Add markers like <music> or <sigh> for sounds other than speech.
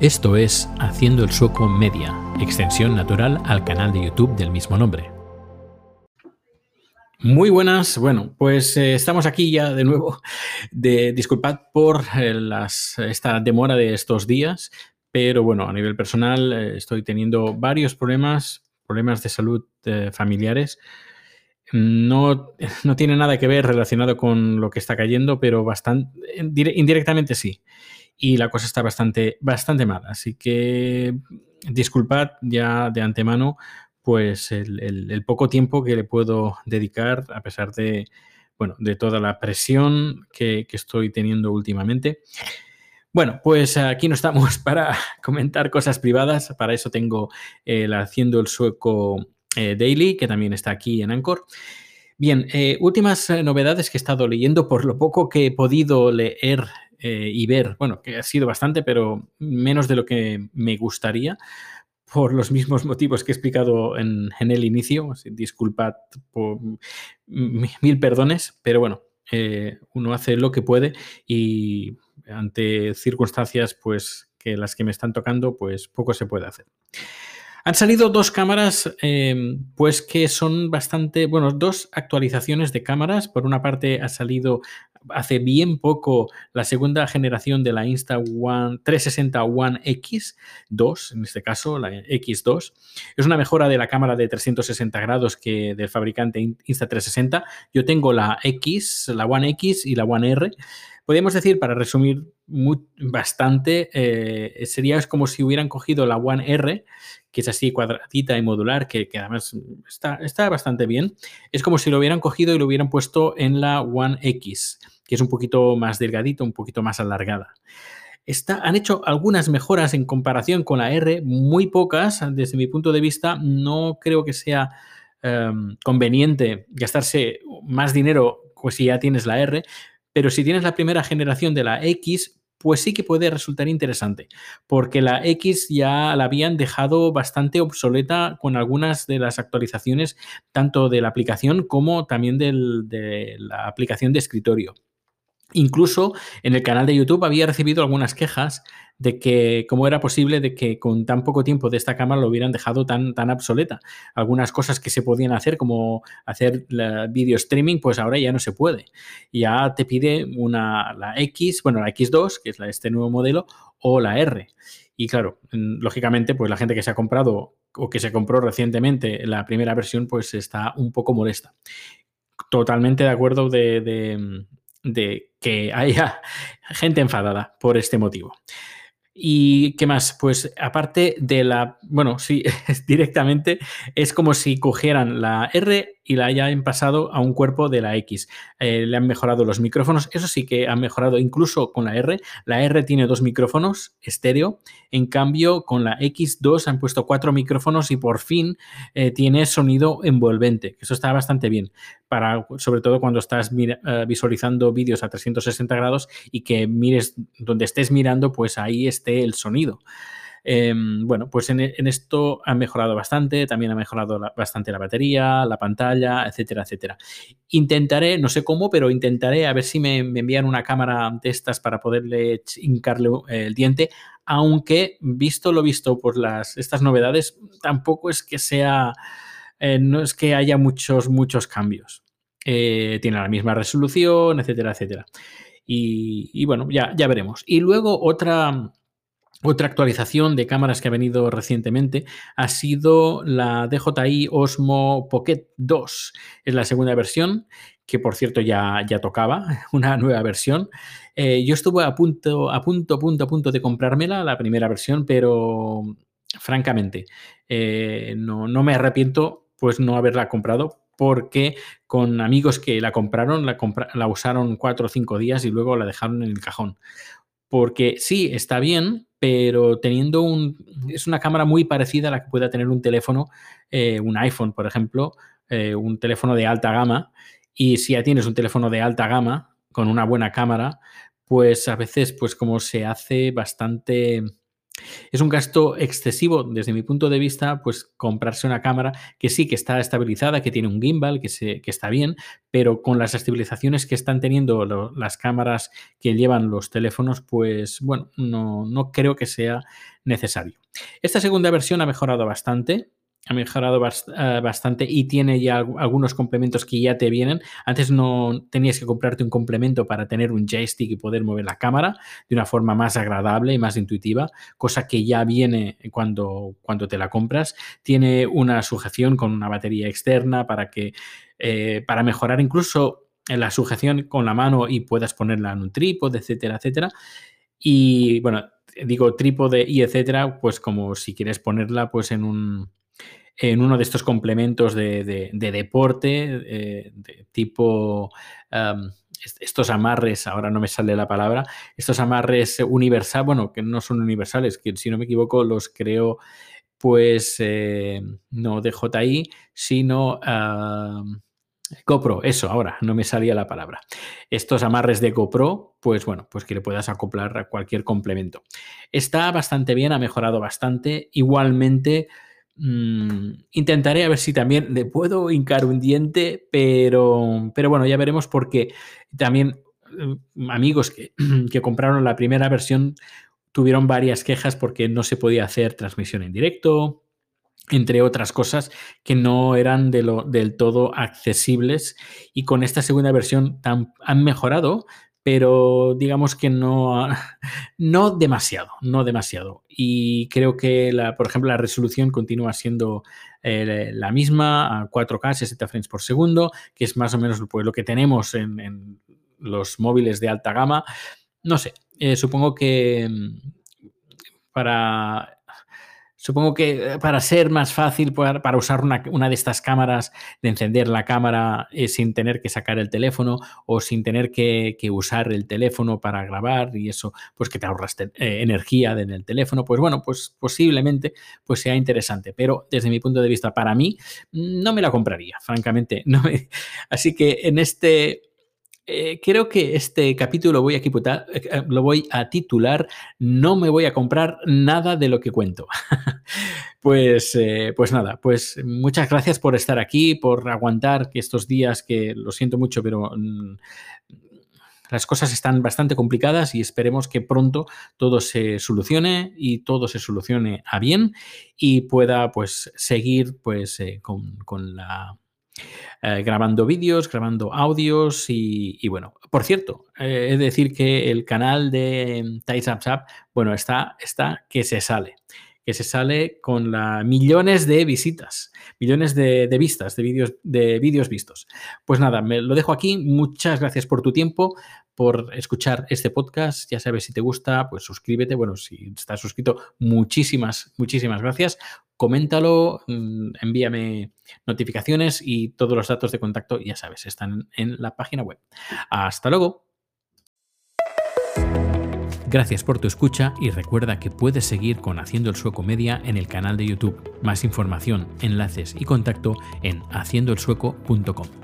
Esto es Haciendo el Sueco Media, extensión natural al canal de YouTube del mismo nombre. Muy buenas, bueno, pues eh, estamos aquí ya de nuevo. Disculpad por eh, esta demora de estos días, pero bueno, a nivel personal eh, estoy teniendo varios problemas, problemas de salud familiares. No, no, tiene nada que ver relacionado con lo que está cayendo, pero bastante indirectamente sí y la cosa está bastante, bastante mal. Así que disculpad ya de antemano pues el, poco tiempo que le puedo dedicar a pesar de, bueno, de toda la presión que, estoy teniendo últimamente. Bueno, pues aquí no estamos <laughs> para comentar cosas privadas, para eso tengo el Haciendo el Sueco eh, Daily, que también está aquí en Anchor. Bien, eh, últimas eh, novedades que he estado leyendo, por lo poco que he podido leer eh, y ver, bueno, que ha sido bastante, pero menos de lo que me gustaría, por los mismos motivos que he explicado en, el inicio. Disculpad por mil perdones, pero bueno, eh, uno hace lo que puede y ante circunstancias pues que las que me están tocando, pues poco se puede hacer. Han salido dos cámaras, em, pues que son bastante, bueno, dos actualizaciones de cámaras. Por una parte ha salido hace bien poco la segunda generación de la Insta One 360 One X2, en este caso la X2. Es una mejora de la cámara de 360 grados que del fabricante Insta 360. Yo tengo la X, la One X y la One R. Podríamos decir, para resumir bastante, eh, sería como si hubieran cogido la One R, que es así cuadradita y modular, que, además está, está, bastante bien. Es como si lo hubieran cogido y lo hubieran puesto en la One X, que es un poquito más delgadito, un poquito más alargada. Está, han hecho algunas mejoras en comparación con la R, muy pocas, desde mi punto de vista. No creo que sea em, conveniente gastarse más dinero pues si ya tienes la R, pero si tienes la primera generación de la X, pues sí que puede resultar interesante, porque la X ya la habían dejado bastante obsoleta con algunas de las actualizaciones, tanto de la aplicación como también de la aplicación de escritorio. Incluso en el canal de YouTube había recibido algunas quejas de que cómo era posible de que con tan poco tiempo de esta cámara lo hubieran dejado tan, tan obsoleta. Algunas cosas que se podían hacer, como hacer video streaming, pues ahora ya no se puede. Ya te pide una, la X, bueno, la X2, que es la, este nuevo modelo, o la R. Y claro, lógicamente, pues la gente que se ha comprado o que se compró recientemente la primera versión, pues está un poco molesta. Totalmente de acuerdo de de que haya <laughs> gente enfadada por este motivo. ¿Y qué más? Pues aparte de la, bueno, sí, <laughs> directamente es como si cogieran la R y la hayan pasado a un cuerpo de la X. Eh, le han mejorado los micrófonos, eso sí que han mejorado incluso con la R. La R tiene dos micrófonos estéreo, en cambio con la X2 han puesto cuatro micrófonos y por fin eh, tiene sonido envolvente, eso está bastante bien, para, sobre todo cuando estás eh, visualizando vídeos a 360 grados y que mires donde estés mirando, pues ahí esté el sonido. Em, bueno, pues en, esto ha mejorado bastante, también ha mejorado bastante la batería, la pantalla, etcétera, etcétera. Intentaré, no sé cómo, pero intentaré a ver si me, envían una cámara de estas para poderle hincarle eh, el diente, aunque visto lo visto por las, estas novedades, tampoco es que sea, eh, no es que haya muchos, muchos cambios. Eh, tiene la misma resolución, etcétera, etcétera. Y, y, bueno, ya, ya veremos. Y luego otra, otra actualización de cámaras que ha venido recientemente ha sido la DJI Osmo Pocket 2. Es la segunda versión, que por cierto ya, ya tocaba, <laughs> una nueva versión. Eh, yo estuve a punto, a punto, punto, a punto de comprármela, la primera versión, pero francamente eh, no, no, me arrepiento pues no haberla comprado porque con amigos que la compraron, la, la usaron cuatro o cinco días y luego la dejaron en el cajón. Porque sí, está bien, pero teniendo un... Es una cámara muy parecida a la que pueda tener un teléfono, eh, un iPhone, por ejemplo, eh, un teléfono de alta gama. Y si ya tienes un teléfono de alta gama con una buena cámara, pues a veces, pues como se hace bastante Es un gasto excesivo desde mi punto de vista, pues comprarse una cámara que sí que está estabilizada, que tiene un gimbal, que, se, que está bien, pero con las estabilizaciones que están teniendo las cámaras que llevan los teléfonos, pues bueno, no, no creo que sea necesario. Esta segunda versión ha mejorado bastante ha mejorado eh, bastante y tiene ya algunos complementos que ya te vienen. Antes no tenías que comprarte un complemento para tener un joystick y poder mover la cámara de una forma más agradable y más intuitiva, cosa que ya viene cuando, cuando te la compras. Tiene una sujeción con una batería externa para que eh, para mejorar incluso la sujeción con la mano y puedas ponerla en un trípode, etcétera, etcétera. Y bueno, digo trípode y etcétera, pues como si quieres ponerla pues en un en uno de estos complementos de, deporte, eh, de tipo estos amarres, ahora no me sale la palabra, estos amarres universales, bueno, que no son universales, que si no me equivoco los creo pues eh, no de JI, sino GoPro, eso, ahora no me salía la palabra. Estos amarres de GoPro, pues bueno, pues que le puedas acoplar a cualquier complemento. Está bastante bien, ha mejorado bastante. Igualmente, Mm, intentaré a ver si también le puedo hincar un diente, pero, pero bueno, ya veremos porque también mm, amigos que, <clears throat> que, compraron la primera versión tuvieron varias quejas porque no se podía hacer transmisión en directo, entre otras cosas que no eran de lo, del todo accesibles. Y con esta segunda versión han mejorado, pero digamos que no, <laughs> no demasiado, no demasiado. Y creo que, la, por ejemplo, la resolución continúa siendo eh, la misma, a 4K, 60 frames por segundo, que es más o menos pues, lo que tenemos en, los móviles de alta gama. No sé, eh, supongo que mm, para Supongo que eh, para ser más fácil, para, usar una, de estas cámaras, de encender la cámara eh, sin tener que sacar el teléfono o sin tener que, usar el teléfono para grabar y eso, pues que te ahorras eh, energía en el teléfono, pues bueno, pues posiblemente pues sea interesante. Pero desde mi punto de vista, para mí, no me la compraría, francamente. <laughs> No Así que en este eh, creo que este capítulo a eh, lo voy a titular No me voy a comprar nada de lo que cuento. <laughs> pues, eh, pues nada, pues muchas gracias por estar aquí, por aguantar que estos días que lo siento mucho, pero mm, las cosas están bastante complicadas y esperemos que pronto todo se solucione y todo se solucione a bien y pueda pues seguir pues con la eh, grabando vídeos, grabando audios y, bueno, por cierto, eh, es decir que el canal de Tides Up, bueno, está, está que se sale que se sale con millones de visitas, millones de, vistas, de vídeos de vídeos vistos. Pues nada, me lo dejo aquí. Muchas gracias por tu tiempo, por escuchar este podcast. Ya sabes, si te gusta, pues suscríbete. Bueno, si estás suscrito, muchísimas, muchísimas gracias. Coméntalo, mm, envíame notificaciones y todos los datos de contacto, ya sabes, están en la página web. Hasta luego. Gracias por tu escucha y recuerda que puedes seguir con Haciendo el Sueco Media en el canal de YouTube. Más información, enlaces y contacto en haciendoelsueco.com.